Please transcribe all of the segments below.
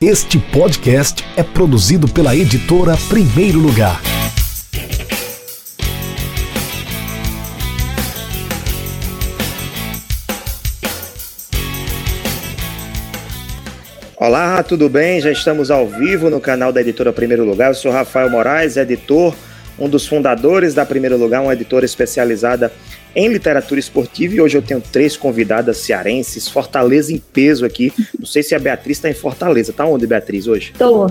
Este podcast é produzido pela editora Primeiro Lugar. Olá, tudo bem? Já estamos ao vivo no canal da editora Primeiro Lugar. Eu sou Rafael Moraes, editor, um dos fundadores da Primeiro Lugar, uma editora especializada em literatura esportiva e hoje eu tenho três convidadas cearenses, Fortaleza em peso aqui. Não sei se a Beatriz está em Fortaleza. Tá onde, Beatriz, hoje? Tô.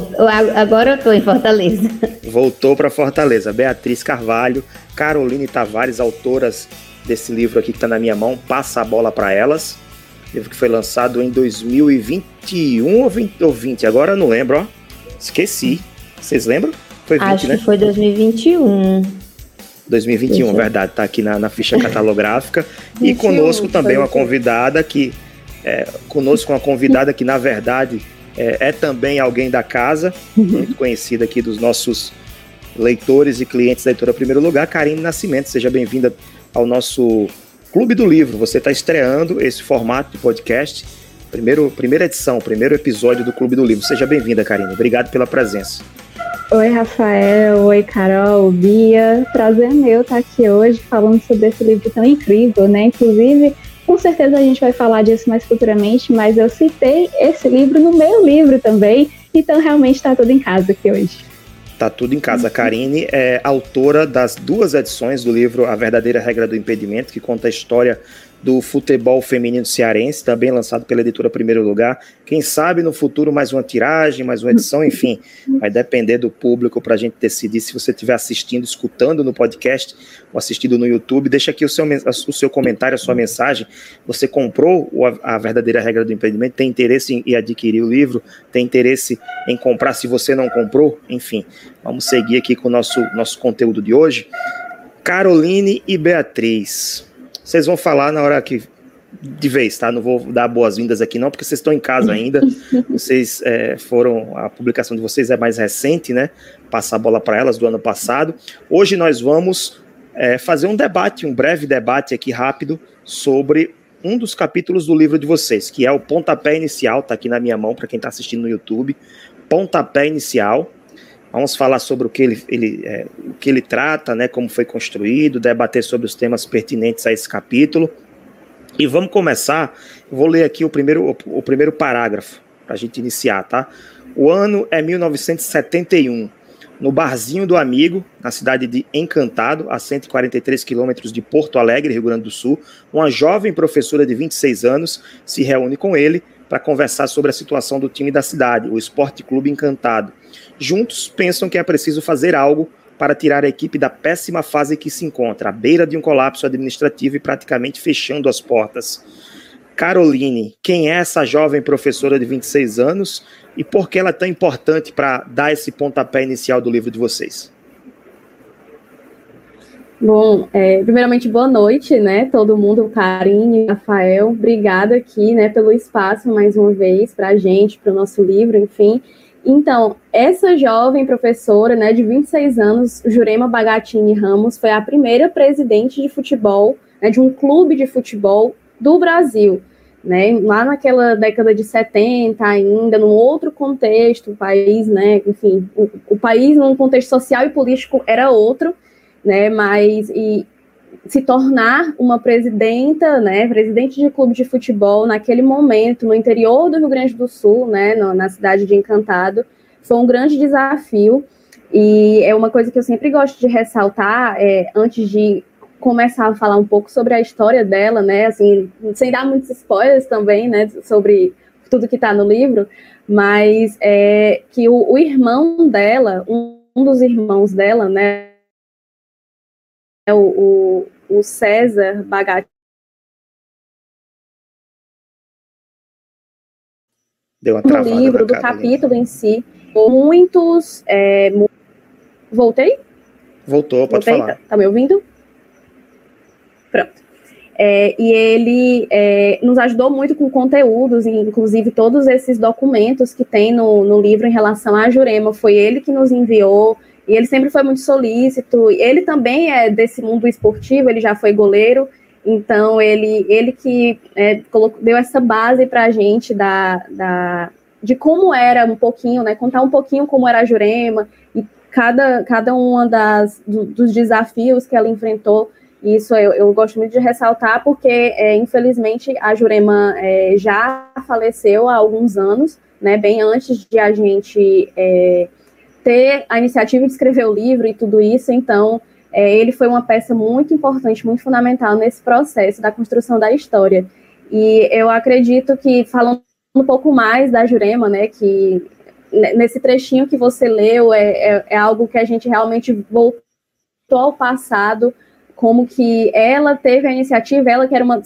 Agora eu tô em Fortaleza. Voltou para Fortaleza. Beatriz Carvalho, Caroline Tavares, autoras desse livro aqui que está na minha mão, Passa a Bola para Elas. Livro que foi lançado em 2021 ou 20, ou 20 agora eu não lembro, ó. Esqueci. Vocês lembram? Foi 20, Acho né? que foi 2021. 2021, verdade, tá aqui na, na ficha catalográfica. e conosco também uma convidada que. É, conosco uma convidada que, na verdade, é, é também alguém da casa, uhum. muito conhecida aqui dos nossos leitores e clientes da editora Primeiro Lugar, Karine Nascimento. Seja bem-vinda ao nosso Clube do Livro. Você está estreando esse formato de podcast. Primeiro, primeira edição, primeiro episódio do Clube do Livro. Seja bem-vinda, Karine. Obrigado pela presença. Oi, Rafael. Oi, Carol, Bia. Prazer meu estar aqui hoje falando sobre esse livro tão incrível, né? Inclusive, com certeza a gente vai falar disso mais futuramente, mas eu citei esse livro no meu livro também, então realmente está tudo em casa aqui hoje. Tá tudo em casa. A Karine é autora das duas edições do livro A Verdadeira Regra do Impedimento, que conta a história do futebol feminino cearense, também lançado pela editora Primeiro Lugar. Quem sabe no futuro mais uma tiragem, mais uma edição, enfim, vai depender do público para a gente decidir. Se você estiver assistindo, escutando no podcast ou assistindo no YouTube, deixa aqui o seu, o seu comentário, a sua mensagem. Você comprou a verdadeira regra do empreendimento? Tem interesse em adquirir o livro? Tem interesse em comprar se você não comprou? Enfim, vamos seguir aqui com o nosso, nosso conteúdo de hoje. Caroline e Beatriz. Vocês vão falar na hora que. De vez, tá? Não vou dar boas-vindas aqui, não, porque vocês estão em casa ainda. vocês é, foram. A publicação de vocês é mais recente, né? Passar a bola para elas do ano passado. Hoje nós vamos é, fazer um debate, um breve debate aqui rápido sobre um dos capítulos do livro de vocês, que é o pontapé inicial, tá aqui na minha mão para quem está assistindo no YouTube. Pontapé inicial. Vamos falar sobre o que ele, ele, é, o que ele trata, né, como foi construído, debater sobre os temas pertinentes a esse capítulo. E vamos começar. Vou ler aqui o primeiro, o, o primeiro parágrafo para a gente iniciar, tá? O ano é 1971. No barzinho do amigo, na cidade de Encantado, a 143 quilômetros de Porto Alegre, Rio Grande do Sul, uma jovem professora de 26 anos se reúne com ele para conversar sobre a situação do time da cidade, o Esporte Clube Encantado. Juntos pensam que é preciso fazer algo para tirar a equipe da péssima fase que se encontra, à beira de um colapso administrativo e praticamente fechando as portas. Caroline, quem é essa jovem professora de 26 anos e por que ela é tão importante para dar esse pontapé inicial do livro de vocês? Bom, é, primeiramente, boa noite, né? Todo mundo, Karine, Rafael, obrigada aqui, né, pelo espaço mais uma vez para a gente, para o nosso livro, enfim. Então, essa jovem professora, né, de 26 anos, Jurema Bagatini Ramos, foi a primeira presidente de futebol, né, de um clube de futebol do Brasil. Né, lá naquela década de 70 ainda, num outro contexto, o país, né, enfim, o, o país num contexto social e político era outro, né, mas e se tornar uma presidenta, né, presidente de clube de futebol naquele momento no interior do Rio Grande do Sul, né, na cidade de Encantado, foi um grande desafio. E é uma coisa que eu sempre gosto de ressaltar é, antes de começar a falar um pouco sobre a história dela, né, assim, sem dar muitos spoilers também, né, sobre tudo que está no livro, mas é que o, o irmão dela, um, um dos irmãos dela, né, é o, o o César Bagatini. Deu uma do livro, do capítulo em si, muitos. É, mu Voltei? Voltou, pode Voltei? falar. Tá, tá me ouvindo? Pronto. É, e ele é, nos ajudou muito com conteúdos, inclusive todos esses documentos que tem no, no livro em relação à Jurema. Foi ele que nos enviou, e ele sempre foi muito solícito. Ele também é desse mundo esportivo, ele já foi goleiro, então ele, ele que é, colocou, deu essa base para a gente da, da, de como era um pouquinho, né? Contar um pouquinho como era a Jurema e cada, cada uma das, do, dos desafios que ela enfrentou. Isso eu, eu, gosto muito de ressaltar, porque, é, infelizmente, a Jurema é, já faleceu há alguns anos, né, bem antes de a gente é, ter a iniciativa de escrever o livro e tudo isso. Então, é, ele foi uma peça muito importante, muito fundamental nesse processo da construção da história. E eu acredito que, falando um pouco mais da Jurema, né, que nesse trechinho que você leu é, é, é, algo que a gente realmente voltou ao passado, como que ela teve a iniciativa, ela que era uma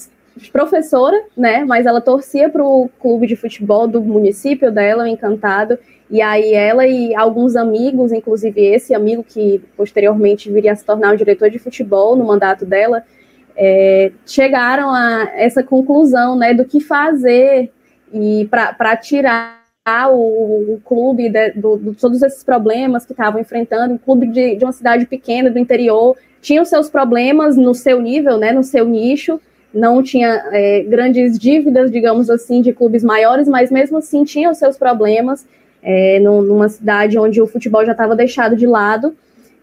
professora, né, mas ela torcia para o clube de futebol do município dela, Encantado, e aí ela e alguns amigos, inclusive esse amigo que posteriormente viria a se tornar o diretor de futebol no mandato dela, é, chegaram a essa conclusão, né, do que fazer e para tirar o, o clube de, do, de, todos esses problemas que estavam enfrentando, um clube de, de, uma cidade pequena do interior, tinha os seus problemas no seu nível, né, no seu nicho, não tinha é, grandes dívidas, digamos assim, de clubes maiores, mas mesmo assim tinha os seus problemas é, numa cidade onde o futebol já estava deixado de lado.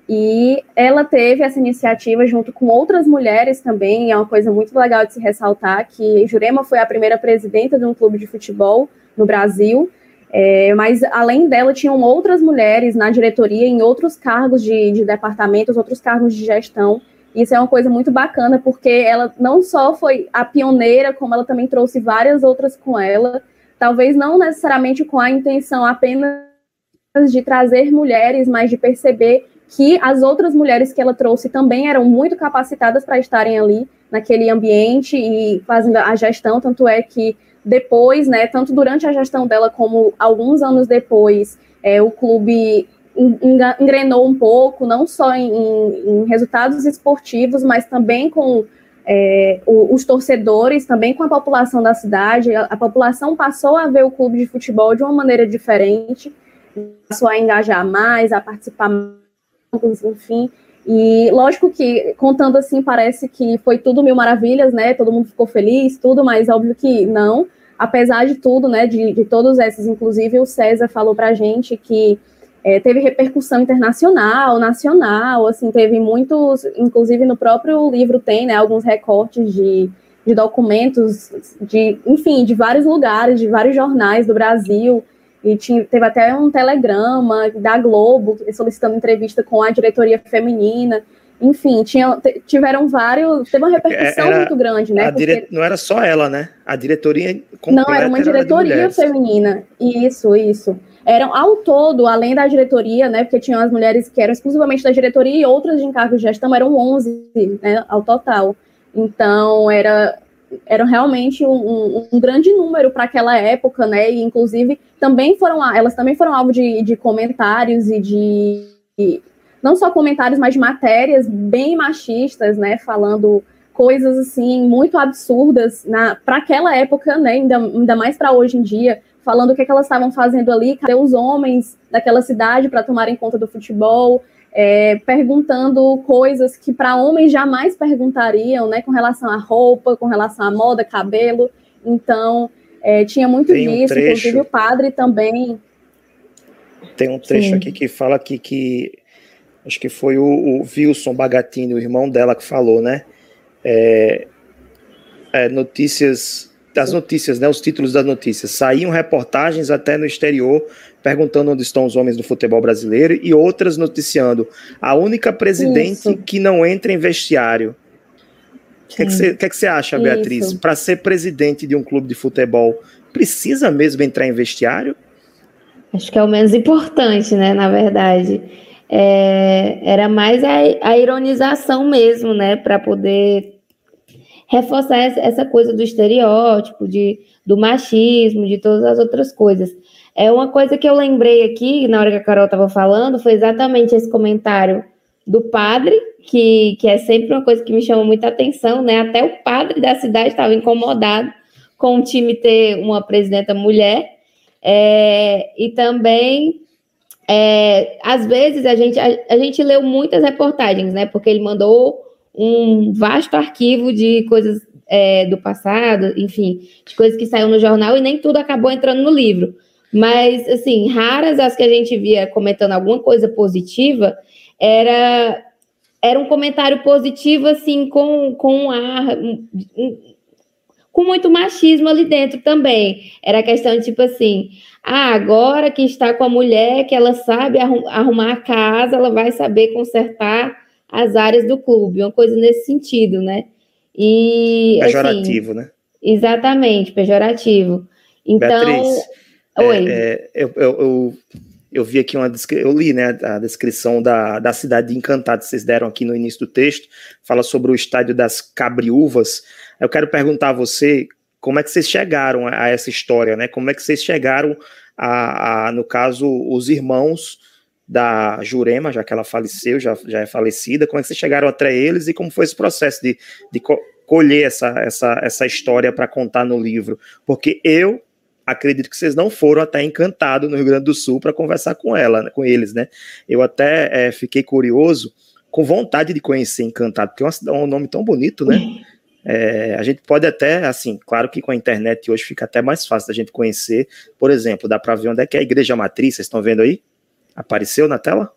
E ela teve essa iniciativa junto com outras mulheres também, é uma coisa muito legal de se ressaltar, que Jurema foi a primeira presidenta de um clube de futebol no Brasil, é, mas além dela tinham outras mulheres na diretoria, em outros cargos de, de departamentos, outros cargos de gestão, isso é uma coisa muito bacana, porque ela não só foi a pioneira, como ela também trouxe várias outras com ela, talvez não necessariamente com a intenção apenas de trazer mulheres, mas de perceber que as outras mulheres que ela trouxe também eram muito capacitadas para estarem ali naquele ambiente e fazendo a gestão, tanto é que depois, né, tanto durante a gestão dela como alguns anos depois, é, o clube engrenou um pouco, não só em, em resultados esportivos, mas também com é, os torcedores, também com a população da cidade. A, a, população passou a ver o clube de futebol de uma maneira diferente, passou a engajar mais, a participar enfim. E lógico que, contando assim, parece que foi tudo mil maravilhas, né? Todo mundo ficou feliz, tudo, mas óbvio que não. Apesar de tudo, né? De, de todos esses, inclusive o César falou pra gente que é, teve repercussão internacional, nacional, assim, teve muitos, inclusive no próprio livro tem, né? Alguns recortes de, de documentos, de, enfim, de vários lugares, de vários jornais do Brasil. E tinha, teve até um telegrama da Globo solicitando entrevista com a diretoria feminina. Enfim, tinha, tiveram vários. Teve uma repercussão era, muito grande, né? Porque... Dire, não era só ela, né? A diretoria. Não, era uma diretoria era feminina. Isso, isso. Eram ao todo, além da diretoria, né? Porque tinham as mulheres que eram exclusivamente da diretoria e outras de encargo de gestão, eram 11 né, ao total. Então, era eram realmente um, um, grande número para aquela época, né? E inclusive também foram elas também foram alvo de, de comentários e de, de não só comentários, mas de matérias bem machistas, né? Falando coisas assim muito absurdas para aquela época, né? Ainda, ainda mais para hoje em dia, falando o que, é que elas estavam fazendo ali, cadê os homens daquela cidade para tomarem conta do futebol, é, perguntando coisas que para homens jamais perguntariam, né, com relação à roupa, com relação à moda, cabelo. Então, é, tinha muito Tem disso, um inclusive o padre também. Tem um trecho Sim. aqui que fala que, que acho que foi o, o Wilson Bagatini, o irmão dela, que falou, né? É, é, notícias das notícias, né, os títulos das notícias. Saíam reportagens até no exterior perguntando onde estão os homens do futebol brasileiro e outras noticiando a única presidente Isso. que não entra em vestiário. O que, é que, você, que, é que você acha, Beatriz? Para ser presidente de um clube de futebol, precisa mesmo entrar em vestiário? Acho que é o menos importante, né? Na verdade. É, era mais a, a ironização mesmo, né? Para poder reforçar essa coisa do estereótipo, de, do machismo, de todas as outras coisas. É uma coisa que eu lembrei aqui, na hora que a Carol estava falando, foi exatamente esse comentário do padre, que, que é sempre uma coisa que me chama muita atenção, né? Até o padre da cidade estava incomodado com o time ter uma presidenta mulher. É, e também, é, às vezes, a gente, a, a gente leu muitas reportagens, né? Porque ele mandou um vasto arquivo de coisas é, do passado, enfim, de coisas que saíram no jornal e nem tudo acabou entrando no livro. Mas, assim, raras as que a gente via comentando alguma coisa positiva, era, era um comentário positivo, assim, com, com um ar. Um, com muito machismo ali dentro também. Era questão de tipo assim: ah, agora que está com a mulher, que ela sabe arrumar a casa, ela vai saber consertar as áreas do clube, uma coisa nesse sentido, né? E, pejorativo, assim, né? Exatamente, pejorativo. Então, Beatriz, Oi. É, é, eu, eu, eu, eu, vi aqui uma eu li né, a descrição da, da cidade de Encantado, que vocês deram aqui no início do texto, fala sobre o estádio das Cabriúvas. Eu quero perguntar a você como é que vocês chegaram a essa história, né? Como é que vocês chegaram a, a no caso, os irmãos da Jurema, já que ela faleceu, já, já é falecida, como é que vocês chegaram até eles e como foi esse processo de, de colher essa, essa, essa história para contar no livro? Porque eu acredito que vocês não foram até Encantado, no Rio Grande do Sul, para conversar com ela, né, com eles, né? Eu até é, fiquei curioso, com vontade de conhecer Encantado, porque é um nome tão bonito, né? É, a gente pode até, assim, claro que com a internet hoje fica até mais fácil da gente conhecer. Por exemplo, dá para ver onde é que é a igreja matriz, vocês estão vendo aí? Apareceu na tela?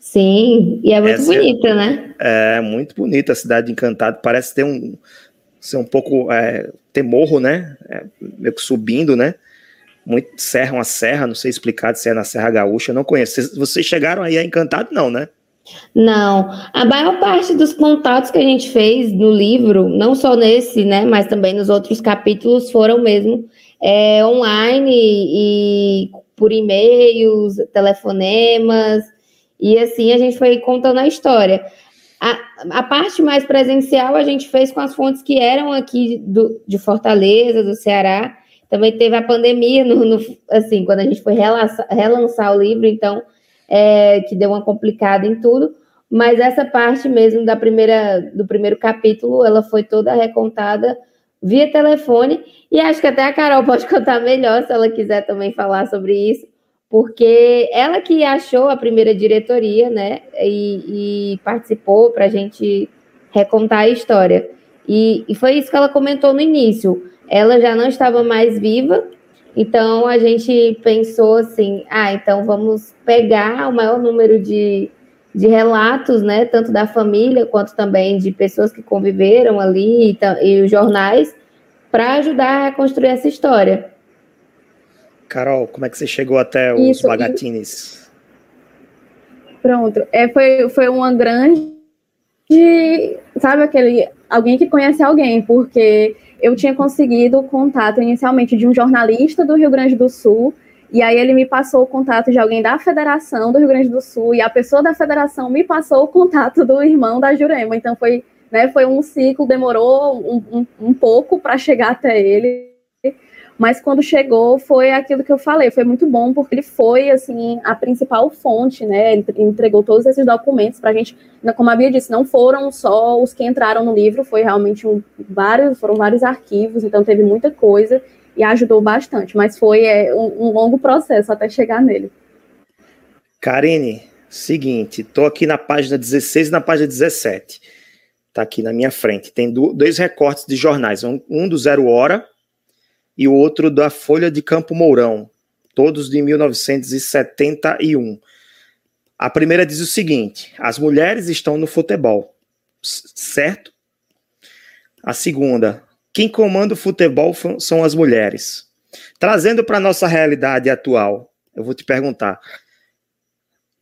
Sim, e é muito Essa é bonita, é, né? É, muito bonita a cidade de Encantado. Parece ter um, ser um pouco é, temorro, né? É, meio que subindo, né? Muito serra, uma serra, não sei explicar se é na Serra Gaúcha, não conheço. Vocês, vocês chegaram aí a Encantado, não, né? Não, a maior parte dos contatos que a gente fez no livro, não só nesse, né, mas também nos outros capítulos, foram mesmo é, online e por e-mails, telefonemas, e assim a gente foi contando a história. A, a, parte mais presencial a gente fez com as fontes que eram aqui do, de Fortaleza, do Ceará. Também teve a pandemia, no, no assim, quando a gente foi relançar, relançar o livro, então, é, que deu uma complicada em tudo. Mas essa parte mesmo da primeira, do primeiro capítulo, ela foi toda recontada via telefone. E acho que até a Carol pode contar melhor se ela quiser também falar sobre isso porque ela que achou a primeira diretoria, né, e, e participou para a gente recontar a história. E, e, foi isso que ela comentou no início. Ela já não estava mais viva, então a gente pensou assim: ah, então vamos pegar o maior número de, de relatos, né, tanto da família quanto também de pessoas que conviveram ali e, e os jornais, para ajudar a construir essa história. Carol, como é que você chegou até os Isso, Bagatines? Pronto, é, foi, foi uma grande. Sabe aquele. Alguém que conhece alguém, porque eu tinha conseguido o contato inicialmente de um jornalista do Rio Grande do Sul, e aí ele me passou o contato de alguém da Federação do Rio Grande do Sul, e a pessoa da Federação me passou o contato do irmão da Jurema. Então foi, né, foi um ciclo, demorou um, um, um pouco para chegar até ele mas quando chegou foi aquilo que eu falei, foi muito bom porque ele foi assim a principal fonte, né? Ele entregou todos esses documentos para a gente, como a Bia disse, não foram só os que entraram no livro, foi realmente um, vários, foram vários arquivos, então teve muita coisa e ajudou bastante, mas foi é, um, um longo processo até chegar nele. Karine, seguinte, tô aqui na página 16 e na página 17. Tá aqui na minha frente. Tem dois recortes de jornais, um, um do Zero Hora e o outro da Folha de Campo Mourão, todos de 1971. A primeira diz o seguinte: as mulheres estão no futebol, certo? A segunda, quem comanda o futebol são as mulheres. Trazendo para a nossa realidade atual, eu vou te perguntar.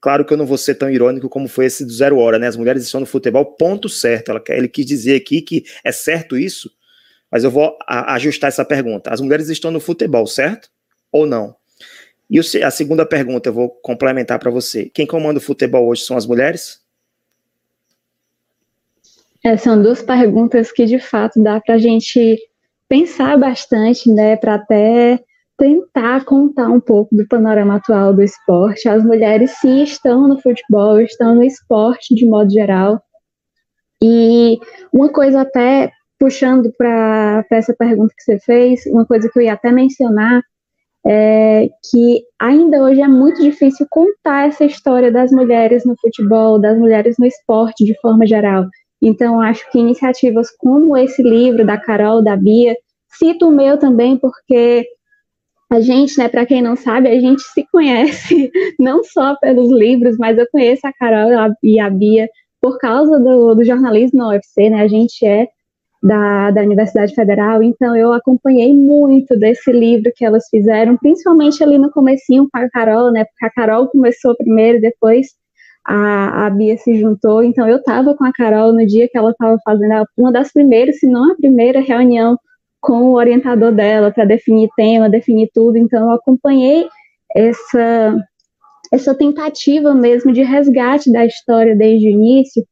Claro que eu não vou ser tão irônico como foi esse do Zero Hora, né? As mulheres estão no futebol, ponto certo. Ele quis dizer aqui que é certo isso? Mas eu vou ajustar essa pergunta. As mulheres estão no futebol, certo? Ou não? E a segunda pergunta eu vou complementar para você. Quem comanda o futebol hoje são as mulheres? É, são duas perguntas que de fato dá para a gente pensar bastante, né, para até tentar contar um pouco do panorama atual do esporte. As mulheres sim estão no futebol, estão no esporte de modo geral. E uma coisa até puxando para essa pergunta que você fez, uma coisa que eu ia até mencionar é que ainda hoje é muito difícil contar essa história das mulheres no futebol, das mulheres no esporte de forma geral. Então, acho que iniciativas como esse livro da Carol, da Bia, cito o meu também, porque a gente, né, para quem não sabe, a gente se conhece não só pelos livros, mas eu conheço a Carol e a Bia por causa do, do jornalismo na UFC, né? A gente é da, da Universidade Federal, então eu acompanhei muito desse livro que elas fizeram, principalmente ali no comecinho com a Carol, né? Porque a Carol começou primeiro, depois a, a Bia se juntou, então eu estava com a Carol no dia que ela estava fazendo uma das primeiras, se não a primeira reunião com o orientador dela para definir tema, definir tudo. Então, eu acompanhei essa, essa tentativa mesmo de resgate da história desde o início.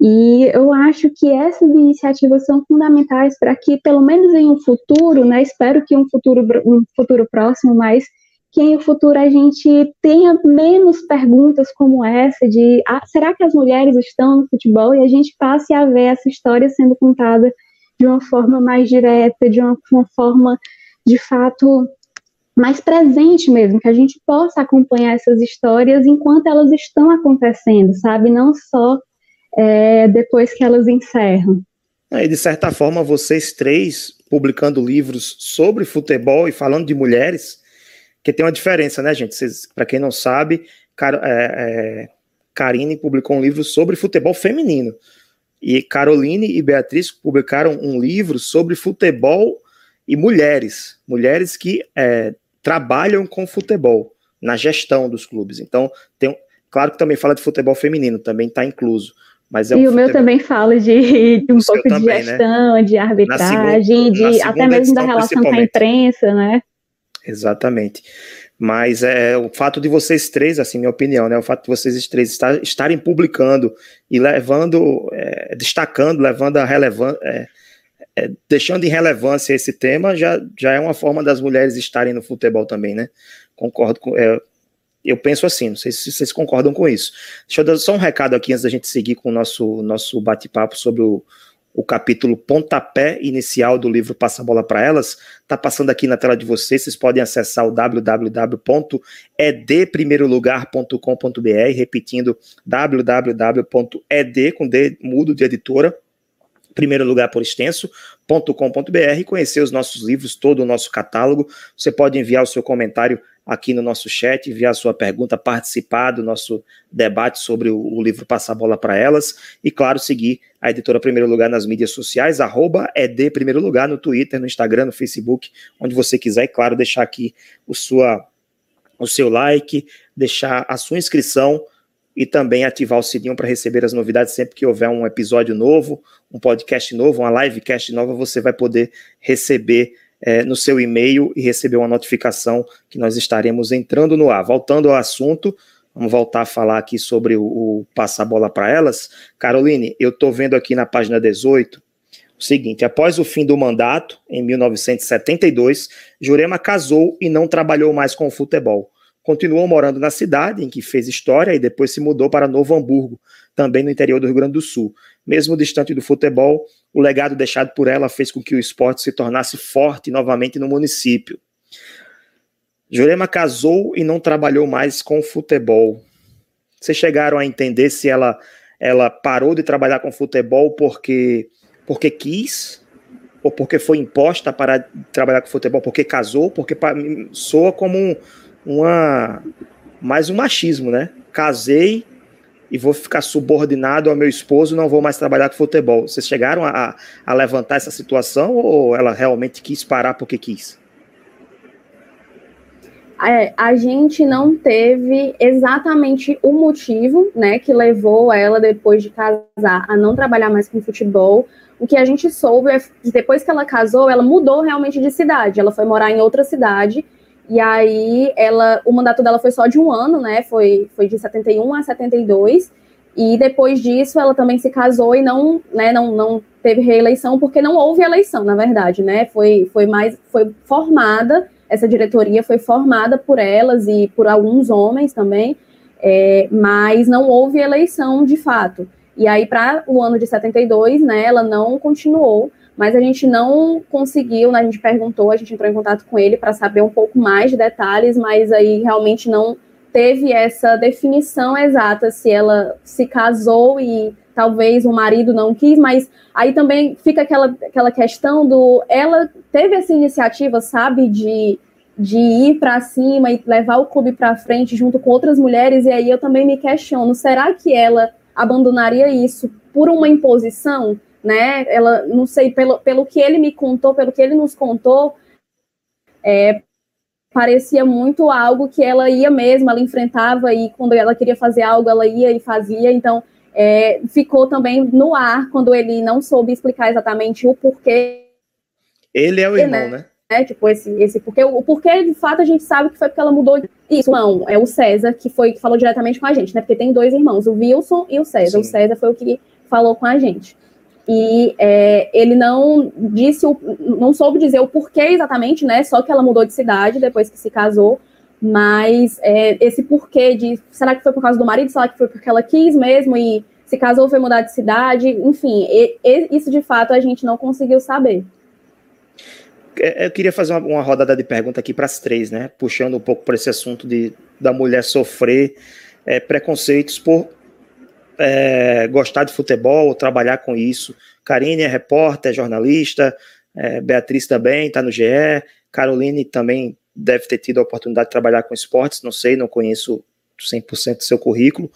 E eu acho que essas iniciativas são fundamentais para que, pelo menos em um futuro, né, espero que um futuro, um futuro próximo, mas que em futuro a gente tenha menos perguntas como essa de ah, será que as mulheres estão no futebol? E a gente passe a ver essa história sendo contada de uma forma mais direta, de uma, uma forma de fato mais presente mesmo, que a gente possa acompanhar essas histórias enquanto elas estão acontecendo, sabe? Não só é, depois que elas encerram. E de certa forma, vocês três publicando livros sobre futebol e falando de mulheres, que tem uma diferença, né, gente? Para quem não sabe, Car é, é, Karine publicou um livro sobre futebol feminino. E Caroline e Beatriz publicaram um livro sobre futebol e mulheres, mulheres que é, trabalham com futebol na gestão dos clubes. Então, tem, claro que também fala de futebol feminino, também está incluso. Mas é e um o meu também fala de, de um pouco de né? gestão, né? de arbitragem, segunda, de até mesmo da relação com a imprensa, né? Exatamente. Mas é o fato de vocês três, assim, minha opinião, né? O fato de vocês três estar, estarem publicando e levando, é, destacando, levando a relevância, é, é, deixando em relevância esse tema, já, já é uma forma das mulheres estarem no futebol também, né? Concordo com. É, eu penso assim, não sei se vocês concordam com isso. Deixa eu dar só um recado aqui antes da gente seguir com o nosso, nosso bate-papo sobre o, o capítulo pontapé inicial do livro Passa a Bola para Elas, está passando aqui na tela de vocês, vocês podem acessar o www.edprimeirolugar.com.br, repetindo www.ed, com D mudo de editora, primeiro lugar por extenso.com.br, conhecer os nossos livros, todo o nosso catálogo. Você pode enviar o seu comentário aqui no nosso chat, enviar sua pergunta, participar do nosso debate sobre o, o livro Passar Bola para Elas. E, claro, seguir a editora Primeiro Lugar nas mídias sociais, arroba ED Primeiro Lugar no Twitter, no Instagram, no Facebook, onde você quiser, e, claro, deixar aqui o, sua, o seu like, deixar a sua inscrição e também ativar o sininho para receber as novidades sempre que houver um episódio novo, um podcast novo, uma livecast nova, você vai poder receber é, no seu e-mail e receber uma notificação que nós estaremos entrando no ar. Voltando ao assunto, vamos voltar a falar aqui sobre o, o passar bola para elas. Caroline, eu estou vendo aqui na página 18 o seguinte: após o fim do mandato, em 1972, Jurema casou e não trabalhou mais com o futebol. Continuou morando na cidade em que fez história e depois se mudou para Novo Hamburgo, também no interior do Rio Grande do Sul. Mesmo distante do futebol, o legado deixado por ela fez com que o esporte se tornasse forte novamente no município. Jurema casou e não trabalhou mais com futebol. Vocês chegaram a entender se ela, ela parou de trabalhar com futebol porque, porque quis? Ou porque foi imposta para trabalhar com futebol? Porque casou? Porque soa como um, uma mais um machismo, né? Casei e vou ficar subordinado ao meu esposo, não vou mais trabalhar com futebol. Vocês chegaram a, a levantar essa situação ou ela realmente quis parar porque quis? É, a gente não teve exatamente o motivo, né, que levou ela depois de casar a não trabalhar mais com futebol. O que a gente soube é que depois que ela casou, ela mudou realmente de cidade. Ela foi morar em outra cidade e aí ela, o mandato dela foi só de um ano, né? Foi, foi de 71 a 72. E depois disso ela também se casou e não, né, não, não teve reeleição porque não houve eleição, na verdade, né? Foi, foi mais foi formada essa diretoria foi formada por elas e por alguns homens também, é, mas não houve eleição de fato. E aí para o ano de 72, né, ela não continuou mas a gente não conseguiu, né, a gente perguntou, a gente entrou em contato com ele para saber um pouco mais de detalhes, mas aí realmente não teve essa definição exata se ela se casou e talvez o marido não quis, mas aí também fica aquela, aquela questão do ela teve essa iniciativa, sabe, de de ir para cima e levar o clube para frente junto com outras mulheres, e aí eu também me questiono, será que ela abandonaria isso por uma imposição, né? Ela, não sei, pelo, pelo que ele me contou, pelo que ele nos contou, é, parecia muito algo que ela ia mesmo, ela enfrentava e quando ela queria fazer algo, ela ia e fazia. Então, é, ficou também no ar quando ele não soube explicar exatamente o porquê. Ele é o irmão, né? né? É, tipo, esse, esse porque o porquê, de fato, a gente sabe que foi porque ela mudou. Isso, não, é o César que foi que falou diretamente com a gente, né? Porque tem dois irmãos, o Wilson e o César. Sim. O César foi o que falou com a gente e é, ele não disse, o, não soube dizer o porquê exatamente, né? Só que ela mudou de cidade depois que se casou, mas é, esse porquê de será que foi por causa do marido, será que foi porque ela quis mesmo e se casou foi mudar de cidade, enfim, e, e, isso de fato a gente não conseguiu saber. É, eu queria fazer uma, uma rodada de pergunta aqui para as três, né? Puxando um pouco para esse assunto de da mulher sofrer é, preconceitos por é, gostar de futebol, trabalhar com isso. Karine é repórter, é jornalista, é, Beatriz também está no GE, Caroline também deve ter tido a oportunidade de trabalhar com esportes, não sei, não conheço 100% do seu currículo,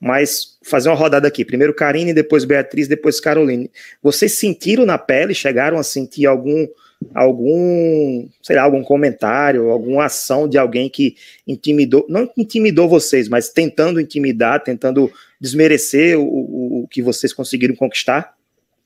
mas fazer uma rodada aqui. Primeiro Karine, depois Beatriz, depois Caroline. Vocês sentiram na pele, chegaram a sentir algum algum, sei lá, algum comentário, alguma ação de alguém que intimidou, não intimidou vocês, mas tentando intimidar, tentando desmerecer o, o, o que vocês conseguiram conquistar?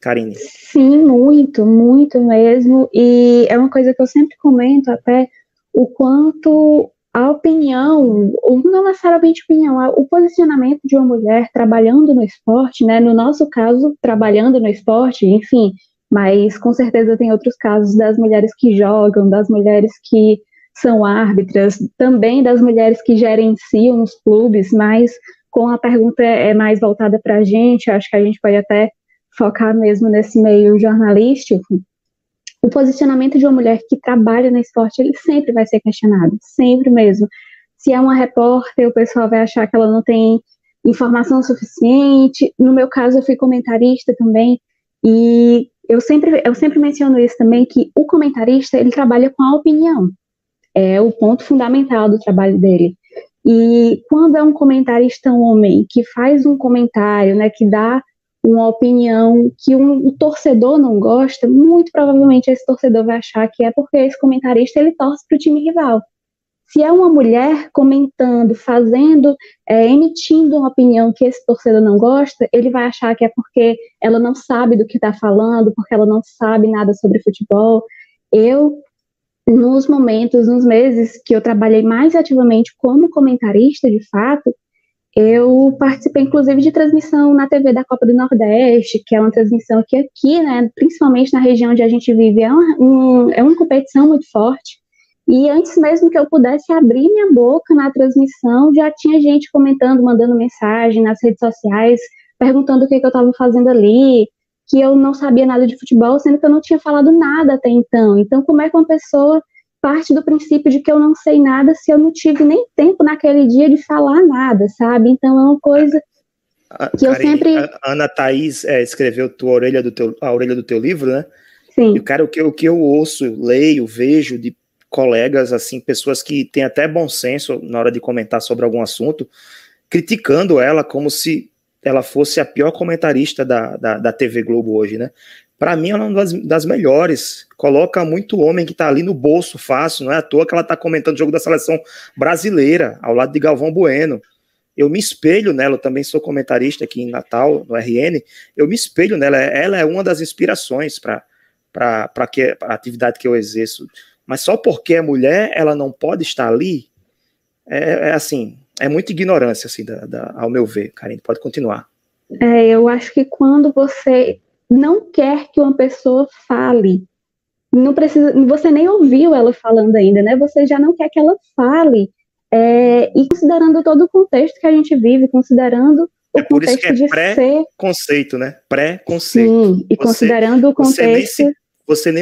Karine? Sim, muito, muito mesmo. E é uma coisa que eu sempre comento até o quanto a opinião, ou não necessariamente opinião, o posicionamento de uma mulher trabalhando no esporte, né? No nosso caso, trabalhando no esporte, enfim, mas com certeza tem outros casos das mulheres que jogam, das mulheres que são árbitras, também das mulheres que gerenciam os clubes, mas com a pergunta é mais voltada para a gente, acho que a gente pode até focar mesmo nesse meio jornalístico. O posicionamento de uma mulher que trabalha no esporte, ele sempre vai ser questionado, sempre mesmo. Se é uma repórter, o pessoal vai achar que ela não tem informação suficiente. No meu caso, eu fui comentarista também, e eu sempre, eu sempre menciono isso também, que o comentarista, ele trabalha com a opinião. É o ponto fundamental do trabalho dele. E quando é um comentarista um homem que faz um comentário, né, que dá uma opinião que um, um, torcedor não gosta, muito provavelmente esse torcedor vai achar que é porque esse comentarista ele torce para o time rival. Se é uma mulher comentando, fazendo, é, emitindo uma opinião que esse torcedor não gosta, ele vai achar que é porque ela não sabe do que está falando, porque ela não sabe nada sobre futebol. Eu, nos momentos, nos meses que eu trabalhei mais ativamente como comentarista, de fato, eu participei, inclusive, de transmissão na TV da Copa do Nordeste, que é uma transmissão que aqui, né, principalmente na região onde a gente vive, é uma, um, é uma competição muito forte. E antes mesmo que eu pudesse abrir minha boca na transmissão, já tinha gente comentando, mandando mensagem nas redes sociais, perguntando o que, que eu estava fazendo ali, que eu não sabia nada de futebol, sendo que eu não tinha falado nada até então. Então, como é que uma pessoa parte do princípio de que eu não sei nada se eu não tive nem tempo naquele dia de falar nada, sabe? Então, é uma coisa que eu sempre. A Ana Thaís é, escreveu tua orelha do teu, a orelha do teu livro, né? Sim. E, cara, o que, o que eu ouço, leio, vejo de colegas, assim, pessoas que têm até bom senso na hora de comentar sobre algum assunto, criticando ela como se ela fosse a pior comentarista da, da, da TV Globo hoje, né? Para mim, ela é uma das, das, melhores. Coloca muito homem que tá ali no bolso fácil, não é à toa que ela tá comentando o jogo da seleção brasileira, ao lado de Galvão Bueno. Eu me espelho nela, eu também sou comentarista aqui em Natal, no RN. Eu me espelho nela, ela é uma das inspirações para a atividade que eu exerço mas só porque é mulher, ela não pode estar ali, é, é assim, é muita ignorância, assim, da, da, ao meu ver, Karine, pode continuar. É, eu acho que quando você não quer que uma pessoa fale, não precisa, você nem ouviu ela falando ainda, né? Você já não quer que ela fale, é, e considerando todo o contexto que a gente vive, considerando é por isso que é pré-conceito, né? Pré-conceito. Sim, e você, considerando o contexto você nem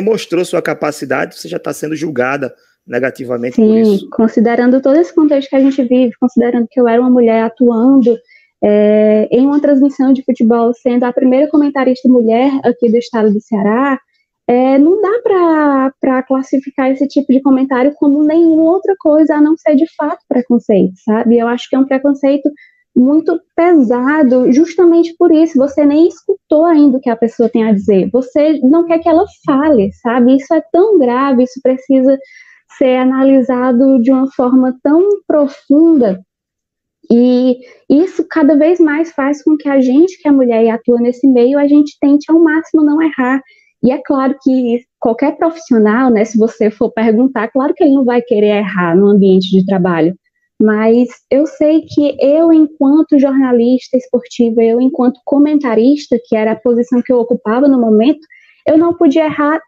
mostrou sua capacidade, você já está sendo julgada negativamente Sim, por isso. considerando todo esse contexto que a gente vive, considerando que eu era uma mulher atuando é, em uma transmissão de futebol, sendo a primeira comentarista mulher aqui do estado do Ceará, é, não dá para classificar esse tipo de comentário como nenhuma outra coisa a não ser de fato preconceito, sabe? Eu acho que é um preconceito muito pesado, justamente por isso. Você nem escutou ainda o que a pessoa tem a dizer. Você não quer que ela fale, sabe? Isso é tão grave, isso precisa ser analisado de uma forma tão profunda. E isso cada vez mais faz com que a gente, que é mulher e atua nesse meio, a gente tente ao máximo não errar. E é claro que qualquer profissional, né, se você for perguntar, claro que ele não vai querer errar no ambiente de trabalho. Mas eu sei que eu, enquanto jornalista esportiva, eu, enquanto comentarista, que era a posição que eu ocupava no momento, eu não podia errar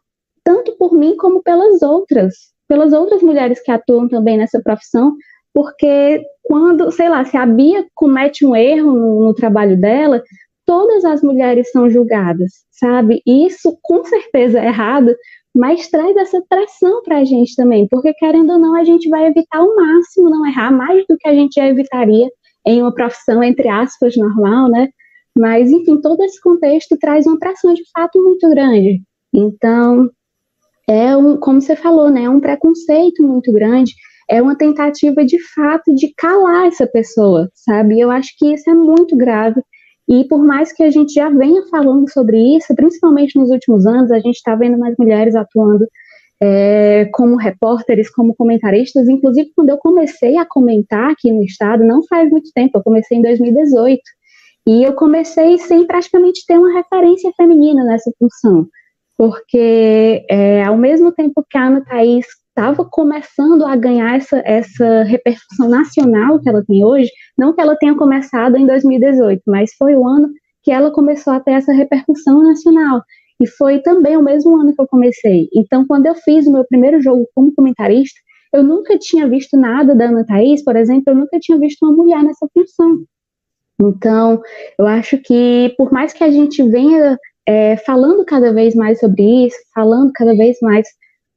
tanto por mim como pelas outras, pelas outras mulheres que atuam também nessa profissão, porque quando, sei lá, se a Bia comete um erro no, no trabalho dela, todas as mulheres são julgadas, sabe? Isso com certeza é errado, mas traz essa pressão para a gente também, porque querendo ou não, a gente vai evitar ao máximo não errar, mais do que a gente já evitaria em uma profissão, entre aspas, normal, né? Mas, enfim, todo esse contexto traz uma pressão de fato muito grande. Então, é um, como você falou, né? É um preconceito muito grande, é uma tentativa de fato de calar essa pessoa, sabe? Eu acho que isso é muito grave e por mais que a gente já venha falando sobre isso, principalmente nos últimos anos, a gente está vendo mais mulheres atuando é, como repórteres, como comentaristas. Inclusive, quando eu comecei a comentar aqui no estado, não faz muito tempo, eu comecei em 2018. E eu comecei sem praticamente ter uma referência feminina nessa função. Porque, é, ao mesmo tempo que a Ana Thaís estava começando a ganhar essa, essa repercussão nacional que ela tem hoje, não que ela tenha começado em 2018, mas foi o ano que ela começou a ter essa repercussão nacional. E foi também o mesmo ano que eu comecei. Então, quando eu fiz o meu primeiro jogo como comentarista, eu nunca tinha visto nada da Ana Thaís, por exemplo, eu nunca tinha visto uma mulher nessa função. Então, eu acho que, por mais que a gente venha é, falando cada vez mais sobre isso, falando cada vez mais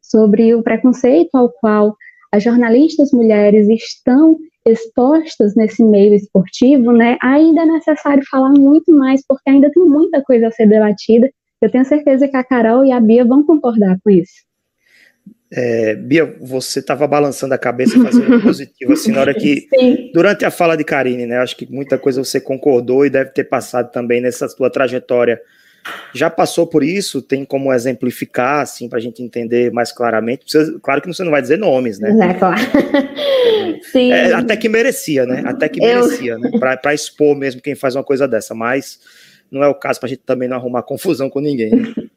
sobre o preconceito ao qual as jornalistas mulheres estão expostas nesse meio esportivo, né, ainda é necessário falar muito mais, porque ainda tem muita coisa a ser debatida. Eu tenho certeza que a Carol e a Bia vão concordar com isso. É, Bia, você estava balançando a cabeça fazendo positivo, assim, na hora que. Sim. Durante a fala de Karine, né? Acho que muita coisa você concordou e deve ter passado também nessa sua trajetória já passou por isso? Tem como exemplificar, assim, para a gente entender mais claramente? claro que você não vai dizer nomes, né? É, claro. Sim. É, até que merecia, né? Até que merecia, Eu... né? Para expor mesmo quem faz uma coisa dessa, mas não é o caso para a gente também não arrumar confusão com ninguém. Né?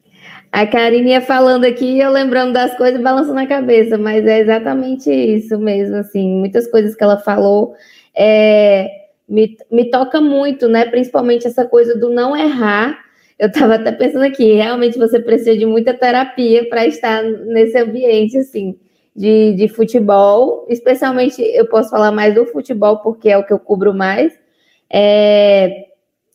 A Karine ia falando aqui, eu lembrando das coisas e balançando a cabeça, mas é exatamente isso mesmo, assim, muitas coisas que ela falou é, me, me toca muito, né? Principalmente essa coisa do não errar eu estava até pensando aqui, realmente você precisa de muita terapia para estar nesse ambiente, assim, de, de futebol, especialmente, eu posso falar mais do futebol, porque é o que eu cubro mais, é,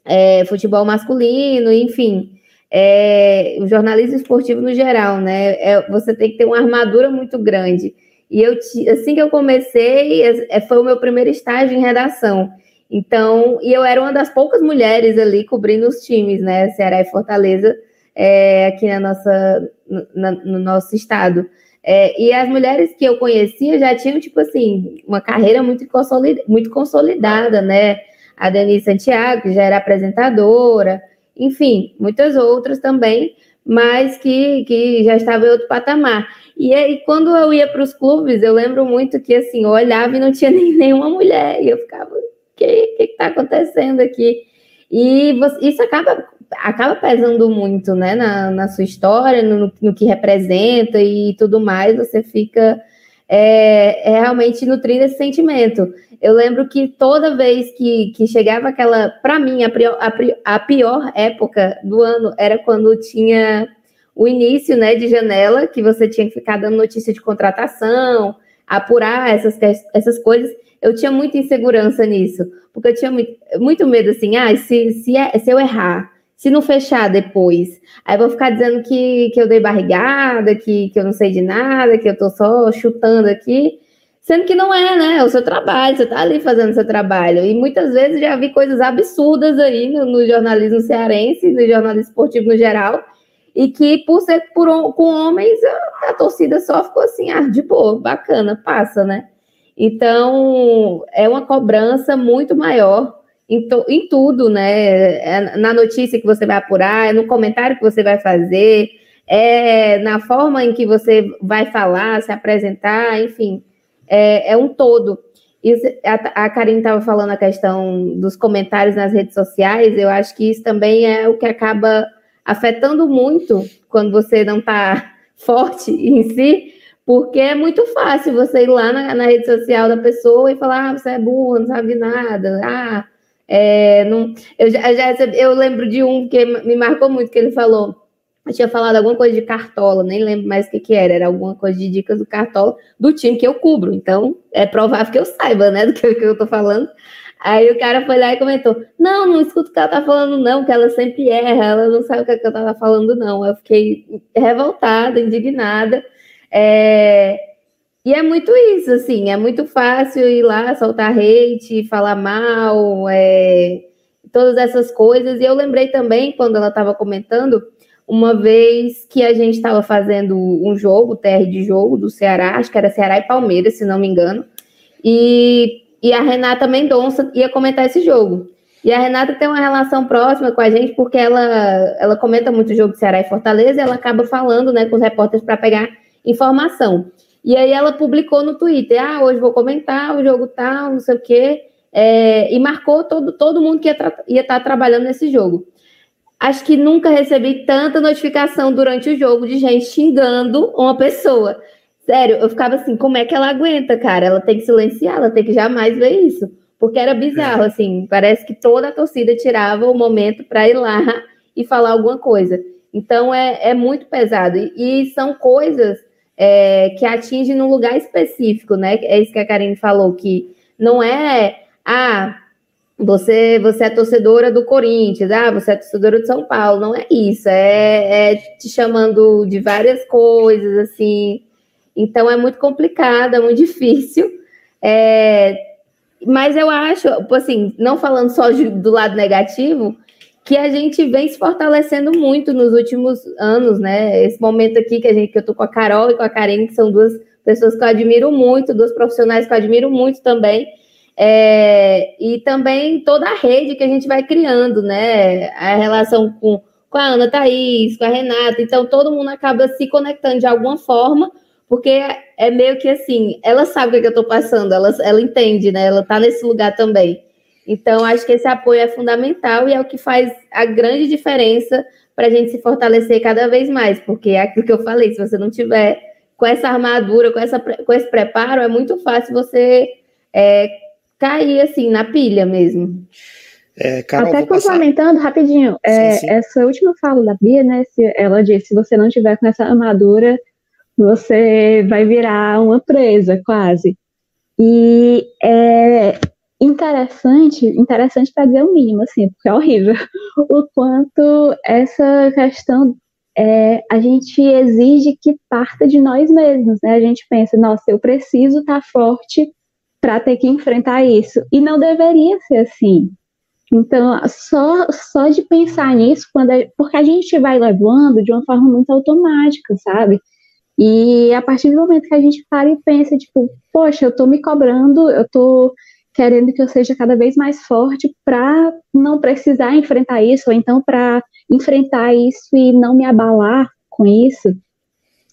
é futebol masculino, enfim, é, o jornalismo esportivo no geral, né, é, você tem que ter uma armadura muito grande, e eu, assim que eu comecei, é, foi o meu primeiro estágio em redação, então, e eu era uma das poucas mulheres ali cobrindo os times, né? Ceará e Fortaleza, é, aqui na nossa, na, no nosso estado. É, e as mulheres que eu conhecia já tinham, tipo assim, uma carreira muito, consolida, muito consolidada, né? A Denise Santiago, que já era apresentadora, enfim, muitas outras também, mas que, que já estava em outro patamar. E aí, quando eu ia para os clubes, eu lembro muito que, assim, eu olhava e não tinha nem, nenhuma mulher, e eu ficava, que está acontecendo aqui? E você, isso acaba, acaba pesando muito, né, na, na sua história, no, no, que representa e tudo mais, você fica é, é realmente nutrindo esse sentimento. Eu lembro que toda vez que, que chegava aquela, para mim, a, prior, a, a pior época do ano era quando tinha o início, né, de janela, que você tinha que ficar dando notícia de contratação, apurar essas, essas coisas eu tinha muita insegurança nisso, porque eu tinha muito, muito medo assim, ah, se, se, é, se eu errar, se não fechar depois, aí vou ficar dizendo que, que eu dei barrigada, que, que eu não sei de nada, que eu tô só chutando aqui, sendo que não é, né? É o seu trabalho, você tá ali fazendo seu trabalho. E muitas vezes já vi coisas absurdas aí no, no jornalismo cearense, no jornalismo esportivo no geral, e que por ser por, com homens, a, a, torcida só ficou assim, ah, de boa, bacana, passa, né? Então, é uma cobrança muito maior em, to, em tudo, né? É na notícia que você vai apurar, é no comentário que você vai fazer, é na forma em que você vai falar, se apresentar, enfim, é, é um todo. A, a Karine estava falando a questão dos comentários nas redes sociais, eu acho que isso também é o que acaba afetando muito quando você não está forte em si, porque é muito fácil você ir lá na, na, rede social da pessoa e falar, ah, você é burro, não sabe nada, ah, é, não... eu, já, já eu lembro de um que me marcou muito, que ele falou, eu tinha falado alguma coisa de cartola, nem lembro mais o que, que era, era alguma coisa de dicas do cartola do time que eu cubro. Então, é provável que eu saiba, né, do que, que eu tô falando. Aí o cara foi lá e comentou: Não, não escuto o que ela tá falando, não, que ela sempre erra, ela não sabe o que, é eu tava falando, não. Eu fiquei revoltada, indignada. É... E é muito isso, assim, é muito fácil ir lá, soltar hate, falar mal, é... todas essas coisas. E eu lembrei também, quando ela estava comentando, uma vez que a gente estava fazendo um jogo, TR de jogo do Ceará, acho que era Ceará e Palmeiras, se não me engano, e, e a Renata Mendonça ia comentar esse jogo. E a Renata tem uma relação próxima com a gente, porque ela, ela comenta muito o jogo de Ceará e Fortaleza, e ela acaba falando né, com os repórteres para pegar informação. E aí ela publicou no Twitter, ah, hoje vou comentar o jogo tal, não sei o quê, é, e marcou todo, todo mundo que ia, estar tá trabalhando nesse jogo acho que nunca recebi tanta notificação durante o jogo de gente xingando uma pessoa. Sério, eu ficava assim, como é que ela aguenta, cara? Ela tem que silenciar, ela tem que jamais ver isso. Porque era bizarro, é. assim, parece que toda a torcida tirava o momento para ir lá e falar alguma coisa. Então é, é muito pesado. E, e são coisas é, que atingem num lugar específico, né? É isso que a Karine falou, que não é, ah, você, você é torcedora do Corinthians, ah, você é torcedora de São Paulo. Não é isso, é, é te chamando de várias coisas, assim. Então é muito complicado, é muito difícil. É, mas eu acho, assim, não falando só do lado negativo, que a gente vem se fortalecendo muito nos últimos anos, né? Esse momento aqui que a gente que eu tô com a Carol e com a Karen, que são duas pessoas que eu admiro muito, duas profissionais que eu admiro muito também é, e também toda a rede que a gente vai criando, né? A relação com, com a Ana Thaís, com a Renata, então todo mundo acaba se conectando de alguma forma, porque é meio que assim, ela sabe o que, é que eu estou passando, ela, ela entende, né? Ela está nesse lugar também. Então, acho que esse apoio é fundamental e é o que faz a grande diferença para a gente se fortalecer cada vez mais, porque é aquilo que eu falei, se você não tiver com essa armadura, com, essa, com esse preparo, é muito fácil você é, cair assim na pilha mesmo. É, Carol, Até complementando passar... rapidinho, é, sim, sim. essa última fala da Bia, né? Se, ela disse: se você não tiver com essa armadura, você vai virar uma presa, quase. E é interessante, interessante para dizer o mínimo, assim, porque é horrível, o quanto essa questão é, a gente exige que parta de nós mesmos, né? A gente pensa, nossa, eu preciso estar tá forte para ter que enfrentar isso. E não deveria ser assim. Então, só, só de pensar nisso, quando é, porque a gente vai levando de uma forma muito automática, sabe? E a partir do momento que a gente para e pensa, tipo, poxa, eu tô me cobrando, eu tô querendo que eu seja cada vez mais forte para não precisar enfrentar isso, ou então para enfrentar isso e não me abalar com isso,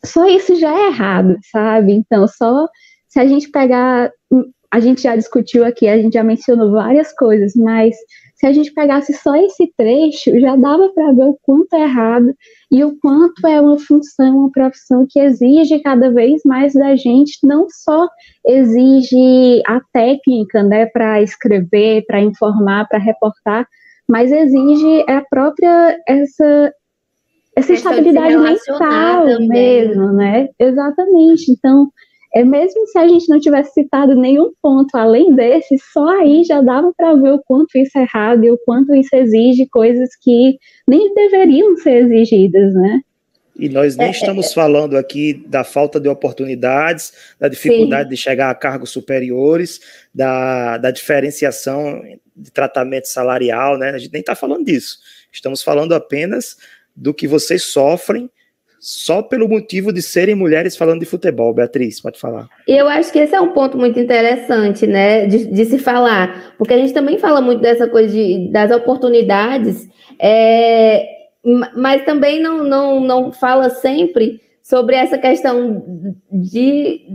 só isso já é errado, sabe? Então, só se a gente pegar a gente já discutiu aqui, a gente já mencionou várias coisas, mas se a gente pegasse só esse trecho, já dava para ver o quanto é errado e o quanto é uma função, uma profissão que exige cada vez mais da gente, não só exige a técnica, né, para escrever, para informar, para reportar, mas exige a própria essa essa estabilidade mental mesmo, né? Exatamente. Então, é mesmo se a gente não tivesse citado nenhum ponto além desse, só aí já dava para ver o quanto isso é errado e o quanto isso exige coisas que nem deveriam ser exigidas, né? E nós nem é, estamos é, falando aqui da falta de oportunidades, da dificuldade sim. de chegar a cargos superiores, da, da diferenciação de tratamento salarial, né? A gente nem está falando disso. Estamos falando apenas do que vocês sofrem só pelo motivo de serem mulheres falando de futebol. Beatriz, pode falar. Eu acho que esse é um ponto muito interessante, né, de, de se falar, porque a gente também fala muito dessa coisa de, das oportunidades, é, mas também não, não, não fala sempre sobre essa questão de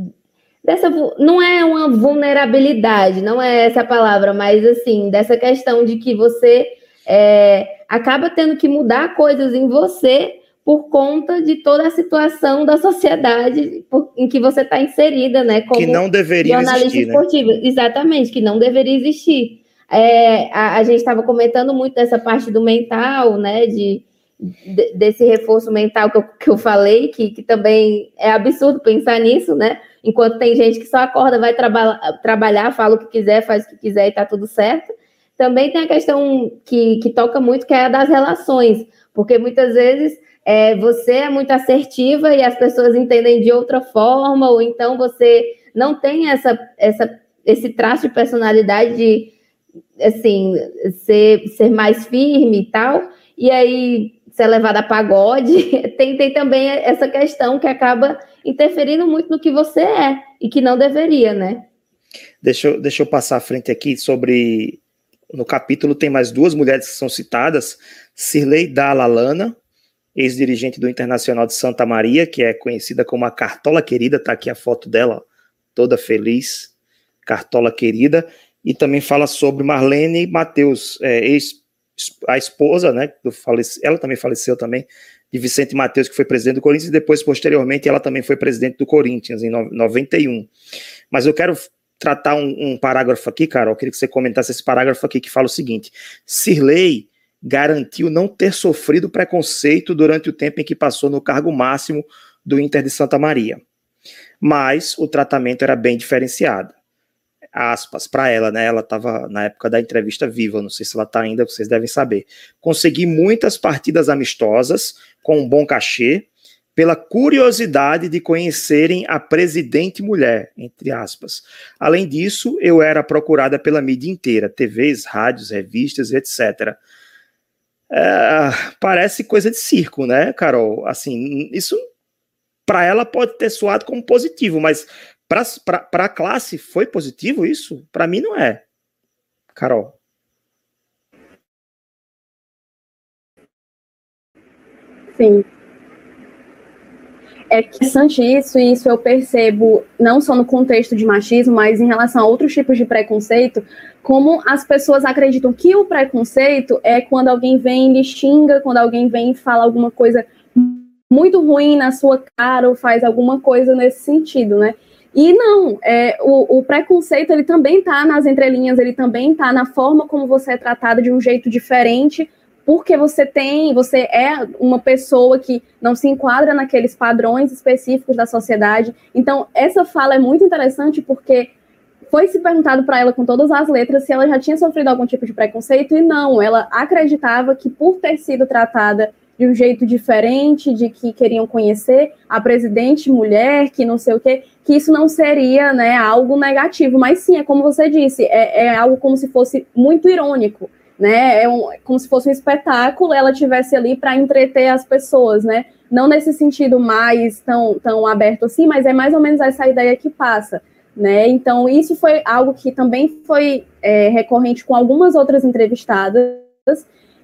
dessa não é uma vulnerabilidade, não é essa a palavra, mas assim dessa questão de que você é, acaba tendo que mudar coisas em você por conta de toda a situação da sociedade em que você está inserida, né? Como que não deveria jornalista existir, esportivo. Né? Exatamente, que não deveria existir. É, a, a, gente estava comentando muito dessa parte do mental, né? De, de desse reforço mental que eu, que eu falei, que, que também é absurdo pensar nisso, né? Enquanto tem gente que só acorda, vai traba trabalhar, fala o que quiser, faz o que quiser e tá tudo certo. Também tem a questão que, que toca muito, que é a das relações, porque muitas vezes é, você é muito assertiva e as pessoas entendem de outra forma, ou então você não tem essa, essa, esse traço de personalidade de assim, ser, ser mais firme e tal, e aí ser levada a pagode, tem, tem também essa questão que acaba interferindo muito no que você é e que não deveria, né? Deixa eu, deixa eu passar à frente aqui sobre. No capítulo tem mais duas mulheres que são citadas: Cirlei Dalalana, ex-dirigente do Internacional de Santa Maria, que é conhecida como a Cartola Querida, tá aqui a foto dela, toda feliz, Cartola Querida, e também fala sobre Marlene Mateus, é, ex, a esposa, né, ela também faleceu também, de Vicente Mateus, que foi presidente do Corinthians, e depois, posteriormente, ela também foi presidente do Corinthians, em 91. Mas eu quero tratar um, um parágrafo aqui, Carol, eu queria que você comentasse esse parágrafo aqui, que fala o seguinte, Sirley garantiu não ter sofrido preconceito durante o tempo em que passou no cargo máximo do Inter de Santa Maria. Mas o tratamento era bem diferenciado. Aspas, para ela, né? Ela estava na época da entrevista viva, não sei se ela está ainda, vocês devem saber. Consegui muitas partidas amistosas com um bom cachê, pela curiosidade de conhecerem a presidente mulher, entre aspas. Além disso, eu era procurada pela mídia inteira, TVs, rádios, revistas, etc é, parece coisa de circo, né, Carol? Assim, isso para ela pode ter soado como positivo, mas para a classe foi positivo isso? Para mim não é. Carol. Sim, é interessante isso, e isso eu percebo não só no contexto de machismo, mas em relação a outros tipos de preconceito, como as pessoas acreditam que o preconceito é quando alguém vem e xinga, quando alguém vem e fala alguma coisa muito ruim na sua cara ou faz alguma coisa nesse sentido, né? E não, é, o, o preconceito ele também está nas entrelinhas, ele também está na forma como você é tratada de um jeito diferente porque você tem, você é uma pessoa que não se enquadra naqueles padrões específicos da sociedade. Então, essa fala é muito interessante porque foi se perguntado para ela com todas as letras se ela já tinha sofrido algum tipo de preconceito e não, ela acreditava que por ter sido tratada de um jeito diferente, de que queriam conhecer a presidente mulher, que não sei o quê, que isso não seria né, algo negativo. Mas sim, é como você disse, é, é algo como se fosse muito irônico né? É um, como se fosse um espetáculo, ela tivesse ali para entreter as pessoas, né? Não nesse sentido mais tão, tão aberto assim, mas é mais ou menos essa ideia que passa, né? Então, isso foi algo que também foi é, recorrente com algumas outras entrevistadas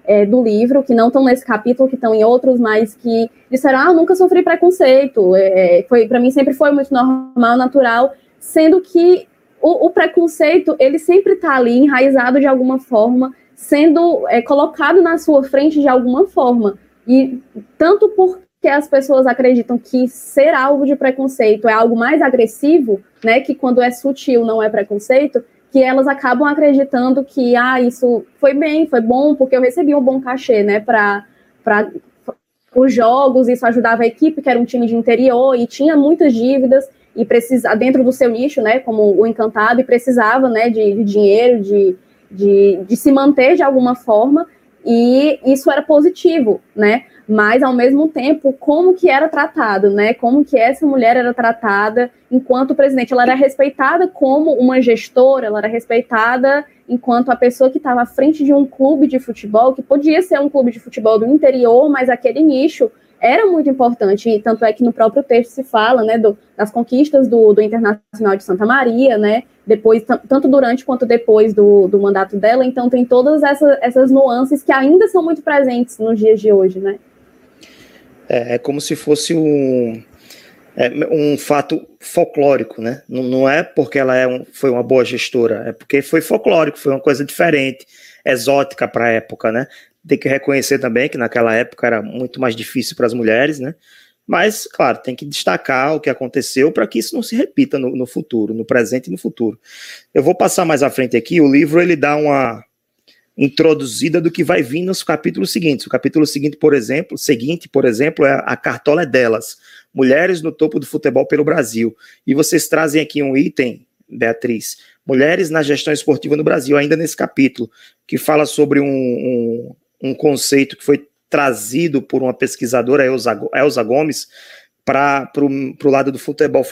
é, do livro, que não estão nesse capítulo, que estão em outros, mas que disseram, ah, nunca sofri preconceito, é, foi para mim sempre foi muito normal, natural, sendo que o, o preconceito, ele sempre está ali, enraizado de alguma forma, sendo é, colocado na sua frente de alguma forma. E tanto porque as pessoas acreditam que ser alvo de preconceito é algo mais agressivo, né, que quando é sutil não é preconceito, que elas acabam acreditando que ah, isso foi bem, foi bom, porque eu recebi um bom cachê, né, para os jogos, isso ajudava a equipe, que era um time de interior e tinha muitas dívidas e precisa dentro do seu nicho, né, como o encantado e precisava, né, de, de dinheiro, de de, de se manter de alguma forma, e isso era positivo, né? Mas ao mesmo tempo como que era tratado, né? Como que essa mulher era tratada enquanto presidente, ela era respeitada como uma gestora, ela era respeitada enquanto a pessoa que estava à frente de um clube de futebol, que podia ser um clube de futebol do interior, mas aquele nicho era muito importante, e tanto é que no próprio texto se fala, né, do, das conquistas do, do Internacional de Santa Maria, né, depois, tanto durante quanto depois do, do mandato dela, então tem todas essa, essas nuances que ainda são muito presentes nos dias de hoje, né. É, é como se fosse um, é, um fato folclórico, né, não, não é porque ela é um, foi uma boa gestora, é porque foi folclórico, foi uma coisa diferente, exótica para a época, né, tem que reconhecer também que naquela época era muito mais difícil para as mulheres, né? Mas, claro, tem que destacar o que aconteceu para que isso não se repita no, no, futuro, no presente e no futuro. Eu vou passar mais à frente aqui. O livro ele dá uma introduzida do que vai vir nos capítulos seguintes. O capítulo seguinte, por exemplo, seguinte, por exemplo, é a cartola é delas, mulheres no topo do futebol pelo Brasil. E vocês trazem aqui um item, Beatriz, mulheres na gestão esportiva no Brasil, ainda nesse capítulo, que fala sobre um, um um conceito que foi trazido por uma pesquisadora, Elza, Elza Gomes, para o lado do futebol,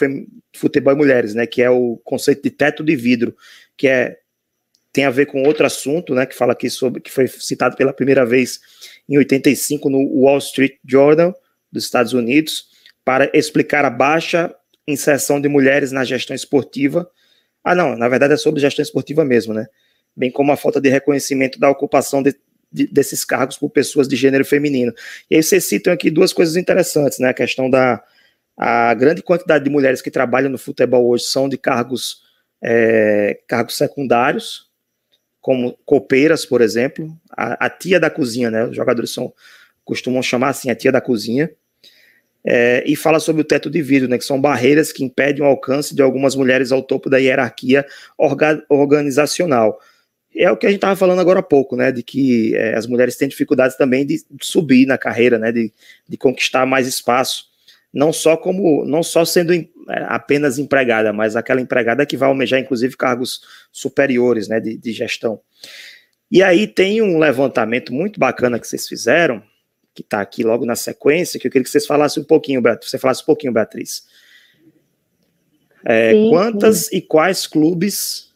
futebol e mulheres, né, que é o conceito de teto de vidro, que é tem a ver com outro assunto, né, que fala aqui sobre que foi citado pela primeira vez em 85 no Wall Street Journal dos Estados Unidos, para explicar a baixa inserção de mulheres na gestão esportiva. Ah, não, na verdade é sobre gestão esportiva mesmo, né? Bem como a falta de reconhecimento da ocupação de de, desses cargos por pessoas de gênero feminino. E aí vocês citam aqui duas coisas interessantes, né? A questão da a grande quantidade de mulheres que trabalham no futebol hoje são de cargos, é, cargos secundários, como copeiras, por exemplo, a, a, tia da cozinha, né? Os jogadores são, costumam chamar assim a tia da cozinha. É, e fala sobre o teto de vidro, né, que são barreiras que impedem o alcance de algumas mulheres ao topo da hierarquia orga, organizacional é o que a gente estava falando agora há pouco, né? De que é, as mulheres têm dificuldades também de subir na carreira, né? De, de conquistar mais espaço, não só como, não só sendo é, apenas empregada, mas aquela empregada que vai almejar, inclusive, cargos superiores, né? De, de gestão. E aí tem um levantamento muito bacana que vocês fizeram, que está aqui logo na sequência, que eu queria que vocês falassem um pouquinho, Beatriz. Você falasse um pouquinho, Beatriz. É, sim, quantas sim. e quais clubes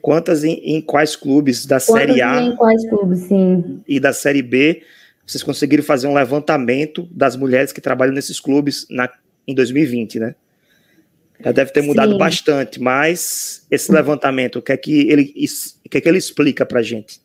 Quantas em, em quais clubes da Quantas Série A em quais clubes, sim. e da Série B vocês conseguiram fazer um levantamento das mulheres que trabalham nesses clubes na, em 2020, né? Já deve ter mudado sim. bastante, mas esse levantamento, o que é que ele, o que é que ele explica para gente?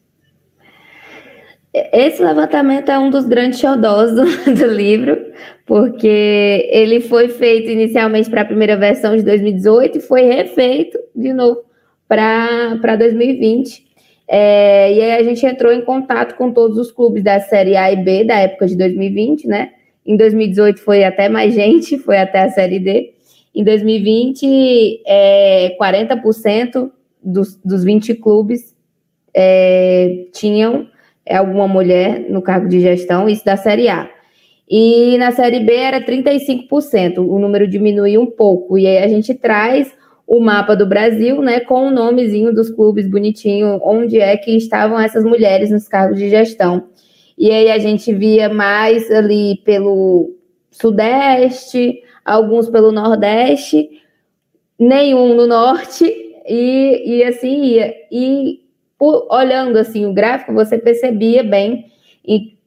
Esse levantamento é um dos grandes xodós do, do livro, porque ele foi feito inicialmente para a primeira versão de 2018 e foi refeito de novo para 2020. É, e aí a gente entrou em contato com todos os clubes da Série A e B da época de 2020, né? Em 2018 foi até mais gente, foi até a Série D. Em 2020, é, 40% dos, dos 20 clubes é, tinham alguma mulher no cargo de gestão, isso da Série A. E na Série B era 35%, o número diminuiu um pouco. E aí a gente traz o mapa do Brasil, né, com o nomezinho dos clubes bonitinho, onde é que estavam essas mulheres nos cargos de gestão. E aí a gente via mais ali pelo Sudeste, alguns pelo Nordeste, nenhum no Norte, e, e assim ia. E por, olhando assim o gráfico, você percebia bem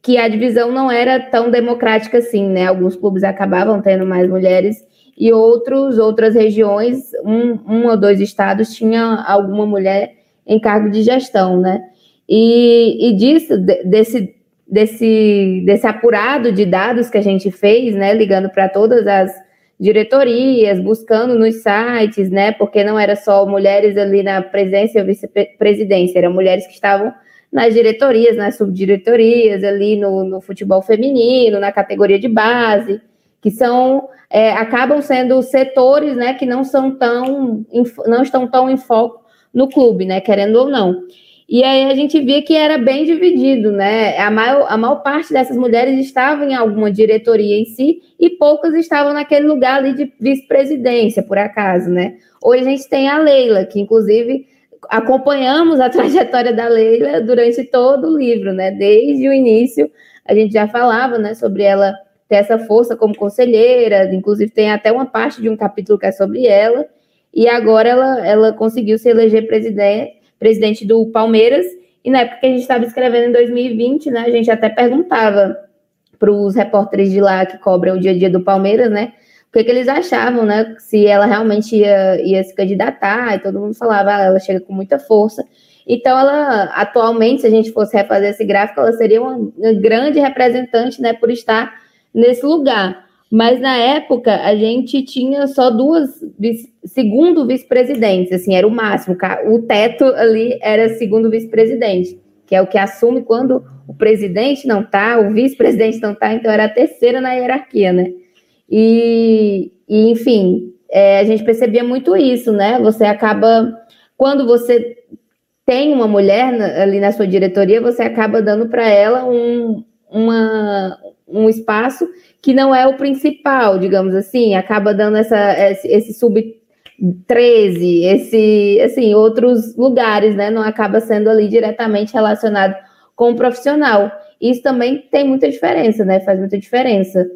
que a divisão não era tão democrática assim, né? Alguns clubes acabavam tendo mais mulheres e outros, outras regiões, um, um ou dois estados tinha alguma mulher em cargo de gestão, né? E, e disso, desse, desse, desse apurado de dados que a gente fez, né, ligando para todas as diretorias, buscando nos sites, né, porque não era só mulheres ali na presidência ou vice-presidência, eram mulheres que estavam nas diretorias, nas subdiretorias, ali no, no futebol feminino, na categoria de base, que são é, acabam sendo setores né, que não são tão não estão tão em foco no clube, né, querendo ou não. E aí a gente via que era bem dividido, né? A maior, a maior parte dessas mulheres estavam em alguma diretoria em si e poucas estavam naquele lugar ali de vice-presidência, por acaso, né? Hoje a gente tem a Leila, que inclusive acompanhamos a trajetória da Leila durante todo o livro, né? Desde o início a gente já falava, né, sobre ela ter essa força como conselheira, inclusive tem até uma parte de um capítulo que é sobre ela, e agora ela, ela conseguiu se eleger presidente, presidente do Palmeiras, e na época que a gente estava escrevendo em 2020, né, a gente até perguntava para os repórteres de lá que cobram o dia a dia do Palmeiras, né, o que, que eles achavam, né, se ela realmente ia, ia se candidatar, e todo mundo falava, ah, ela chega com muita força, então, ela, atualmente, se a gente fosse refazer esse gráfico, ela seria uma, grande representante, né, por estar nesse lugar. Mas na época a gente tinha só duas vice, segundo vice-presidentes, assim, era o máximo. O teto ali era segundo vice-presidente, que é o que assume quando o presidente não tá, o vice-presidente não tá, então era a terceira na hierarquia, né? E, e enfim, é, a gente percebia muito isso, né? Você acaba, quando você tem uma mulher ali na sua diretoria, você acaba dando para ela um, uma, um espaço que não é o principal, digamos assim, acaba dando essa, esse, esse sub 13, esse, assim, outros lugares, né? Não acaba sendo ali diretamente relacionado com o profissional. Isso também tem muita diferença, né? Faz muita diferença.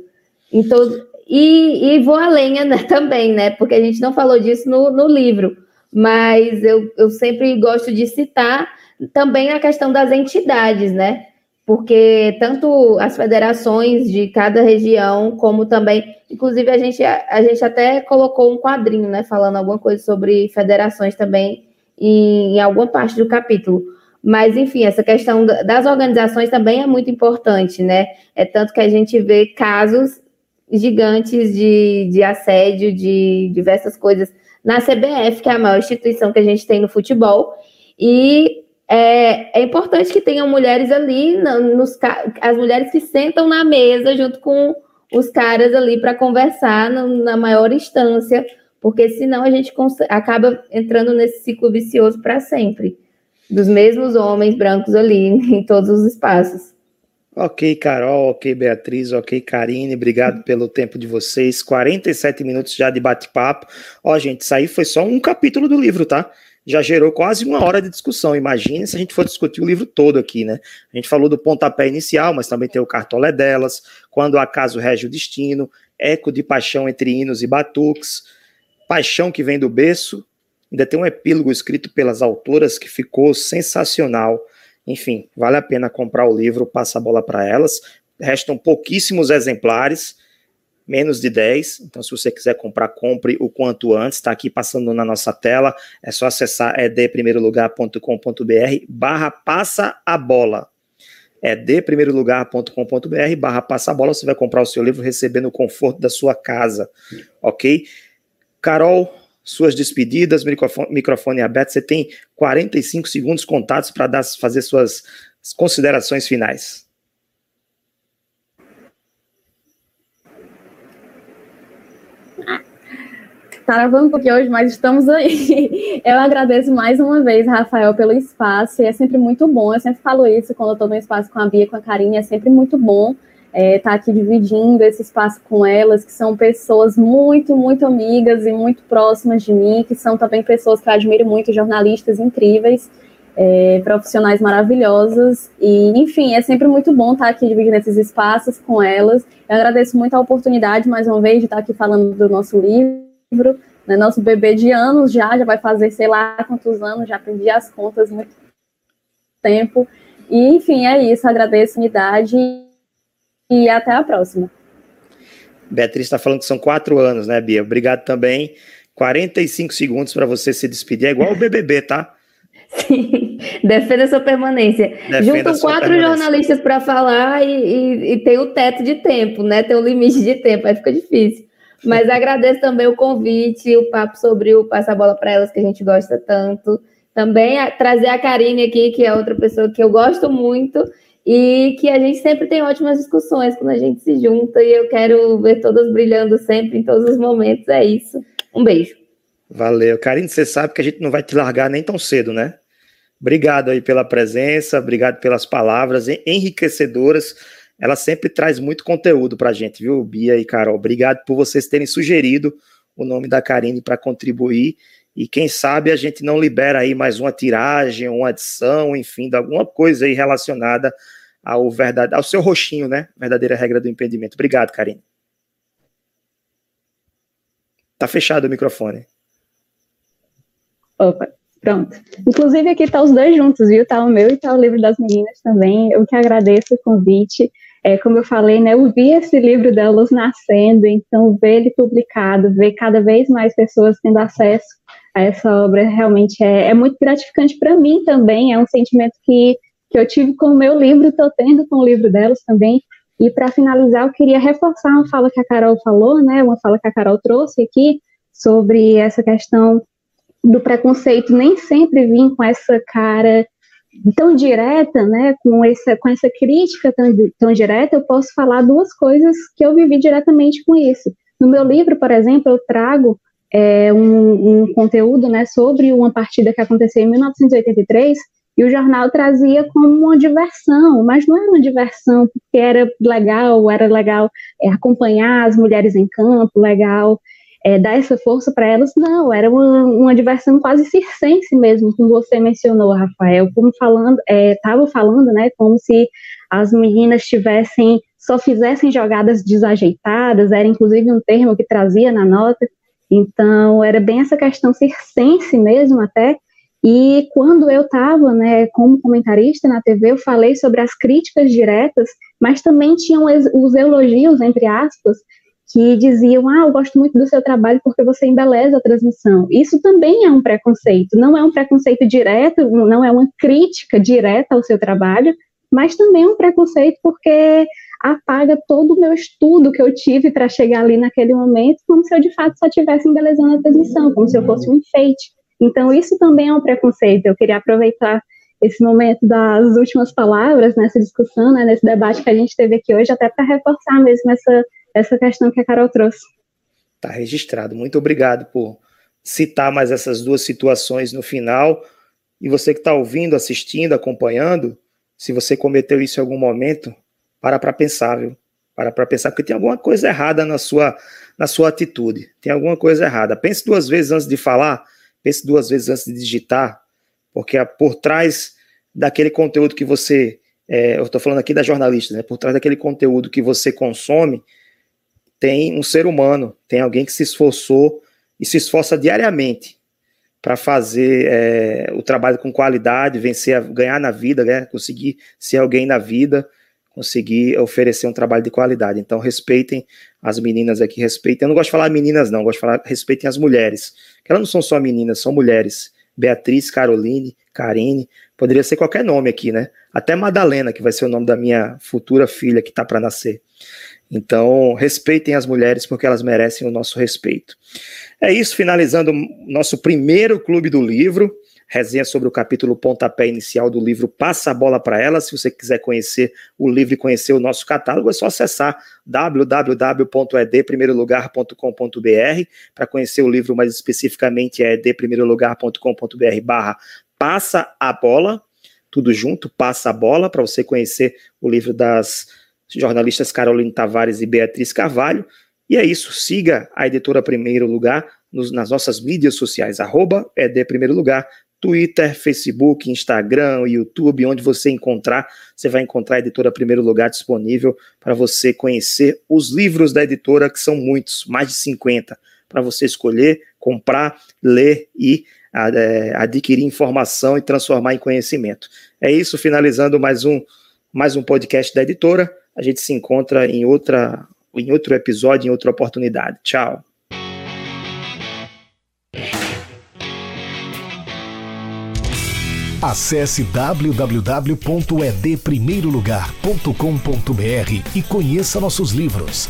Então, e, e vou além né, também, né? Porque a gente não falou disso no, no livro, mas eu, eu sempre gosto de citar também a questão das entidades, né? Porque tanto as federações de cada região, como também, inclusive a gente, a gente até colocou um quadrinho, né, falando alguma coisa sobre federações também em, em alguma parte do capítulo. Mas, enfim, essa questão das organizações também é muito importante, né? É tanto que a gente vê casos gigantes de, de assédio, de diversas coisas na CBF, que é a maior instituição que a gente tem no futebol, e é, é importante que tenham mulheres ali, nos, as mulheres que sentam na mesa junto com os caras ali para conversar no, na maior instância, porque senão a gente acaba entrando nesse ciclo vicioso para sempre, dos mesmos homens brancos ali em todos os espaços. Ok, Carol, ok, Beatriz, ok, Karine, obrigado pelo tempo de vocês. 47 minutos já de bate-papo. Ó, gente, isso aí foi só um capítulo do livro, tá? Já gerou quase uma hora de discussão. Imagine se a gente for discutir o livro todo aqui, né? A gente falou do pontapé inicial, mas também tem o cartolé delas, quando acaso rege o destino, eco de paixão entre hinos e batuques, paixão que vem do berço. Ainda tem um epílogo escrito pelas autoras que ficou sensacional. Enfim, vale a pena comprar o livro, passa a bola para elas. Restam pouquíssimos exemplares menos de 10. Então, se você quiser comprar, compre o quanto antes. Está aqui passando na nossa tela. É só acessar edprimeirolugar.com.br barra passa a bola. É deprimeirolugar.com.br barra passa a bola. Você vai comprar o seu livro recebendo o conforto da sua casa. Ok? Carol, suas despedidas, microfone, microfone aberto. Você tem 45 segundos contados para fazer suas considerações finais. Tá um pouquinho hoje, mas estamos aí. Eu agradeço mais uma vez, Rafael, pelo espaço. E é sempre muito bom. Eu sempre falo isso quando eu estou no espaço com a Bia, com a Karine. É sempre muito bom estar é, tá aqui dividindo esse espaço com elas, que são pessoas muito, muito amigas e muito próximas de mim, que são também pessoas que eu admiro muito, jornalistas incríveis. É, profissionais maravilhosas e enfim é sempre muito bom estar aqui dividindo esses espaços com elas. Eu agradeço muito a oportunidade mais uma vez de estar aqui falando do nosso livro livro, né, nosso bebê de anos já, já vai fazer sei lá quantos anos, já perdi as contas muito tempo. E, enfim, é isso. Agradeço a unidade e até a próxima. Beatriz está falando que são quatro anos, né, Bia? Obrigado também. 45 segundos para você se despedir. É igual o BBB, tá? Sim, defenda sua permanência. Defenda Juntam quatro permanência. jornalistas para falar e, e, e, tem o teto de tempo, né? Tem o limite de tempo, aí fica difícil. Mas agradeço também o convite, o papo sobre o Passa a Bola para Elas, que a gente gosta tanto. Também a, trazer a Karine aqui, que é outra pessoa que eu gosto muito, e que a gente sempre tem ótimas discussões quando a gente se junta, e eu quero ver todas brilhando sempre, em todos os momentos. É isso. Um beijo. Valeu. Karine, você sabe que a gente não vai te largar nem tão cedo, né? Obrigado aí pela presença, obrigado pelas palavras enriquecedoras ela sempre traz muito conteúdo para a gente, viu, Bia e Carol? Obrigado por vocês terem sugerido o nome da Karine para contribuir. E quem sabe a gente não libera aí mais uma tiragem, uma adição, enfim, de alguma coisa aí relacionada ao, verdade, ao seu roxinho, né? Verdadeira regra do impedimento. Obrigado, Karine. Tá fechado o microfone. Opa, pronto. Inclusive aqui tá os dois juntos, viu? Tá o meu e tá o livro das meninas também. Eu que agradeço o convite. É, como eu falei, né, eu vi esse livro delas nascendo, então ver ele publicado, ver cada vez mais pessoas tendo acesso a essa obra realmente é, é muito gratificante para mim também, é um sentimento que, que eu tive com o meu livro, estou tendo com o livro delas também, e para finalizar, eu queria reforçar uma fala que a Carol falou, né, uma fala que a Carol trouxe aqui, sobre essa questão do preconceito nem sempre vir com essa cara tão direta, né, com essa, com essa crítica tão, tão direta, eu posso falar duas coisas que eu vivi diretamente com isso. No meu livro, por exemplo, eu trago é, um, um, conteúdo né, sobre uma partida que aconteceu em 1983 e o jornal trazia como uma diversão, mas não era uma diversão porque era legal, era legal é, acompanhar as mulheres em campo, legal é, dar essa força para elas, não, era uma, uma, diversão quase circense mesmo, como você mencionou, Rafael, como falando, estava é, falando, né, como se as meninas tivessem, só fizessem jogadas desajeitadas, era inclusive um termo que trazia na nota, então era bem essa questão circense mesmo até, e quando eu estava, né, como comentarista na TV, eu falei sobre as críticas diretas, mas também tinham os elogios, entre aspas, que diziam: Ah, eu gosto muito do seu trabalho porque você embeleza a transmissão. Isso também é um preconceito. Não é um preconceito direto, não é uma crítica direta ao seu trabalho, mas também é um preconceito porque apaga todo o meu estudo que eu tive para chegar ali naquele momento, como se eu de fato só estivesse embelezando a transmissão, como se eu fosse um enfeite. Então, isso também é um preconceito. Eu queria aproveitar esse momento das últimas palavras nessa discussão, né, nesse debate que a gente teve aqui hoje, até para reforçar mesmo essa essa questão que a Carol trouxe. Tá registrado. Muito obrigado por citar mais essas duas situações no final. E você que está ouvindo, assistindo, acompanhando, se você cometeu isso em algum momento, para para pensar, viu? Para para pensar, porque tem alguma coisa errada na sua, na sua atitude. Tem alguma coisa errada. Pense duas vezes antes de falar, pense duas vezes antes de digitar, porque por trás daquele conteúdo que você. É, eu estou falando aqui da jornalista, né? Por trás daquele conteúdo que você consome, tem um ser humano, tem alguém que se esforçou e se esforça diariamente para fazer é, o trabalho com qualidade, vencer, ganhar na vida, né? conseguir ser alguém na vida, conseguir oferecer um trabalho de qualidade. Então, respeitem as meninas aqui, respeitem. Eu não gosto de falar meninas, não, gosto de falar respeitem as mulheres, que elas não são só meninas, são mulheres. Beatriz, Caroline, Karine, poderia ser qualquer nome aqui, né? Até Madalena, que vai ser o nome da minha futura filha que está para nascer. Então, respeitem as mulheres porque elas merecem o nosso respeito. É isso, finalizando nosso primeiro clube do livro, resenha sobre o capítulo pontapé inicial do livro Passa a Bola para Ela. Se você quiser conhecer o livro e conhecer o nosso catálogo, é só acessar www.edprimeirolugar.com.br para conhecer o livro mais especificamente é edprimeirolugar.com.br barra Passa a Bola, tudo junto, Passa a Bola, para você conhecer o livro das jornalistas Caroline Tavares e Beatriz Carvalho. E é isso, siga a editora Primeiro Lugar nos, nas nossas mídias sociais, arroba ED Primeiro Lugar, Twitter, Facebook, Instagram, YouTube, onde você encontrar, você vai encontrar a editora Primeiro Lugar disponível para você conhecer os livros da editora, que são muitos, mais de 50, para você escolher, comprar, ler e é, adquirir informação e transformar em conhecimento. É isso, finalizando mais um, mais um podcast da editora. A gente se encontra em outra em outro episódio, em outra oportunidade. Tchau. Acesse www.edprimeirolugar.com.br e conheça nossos livros.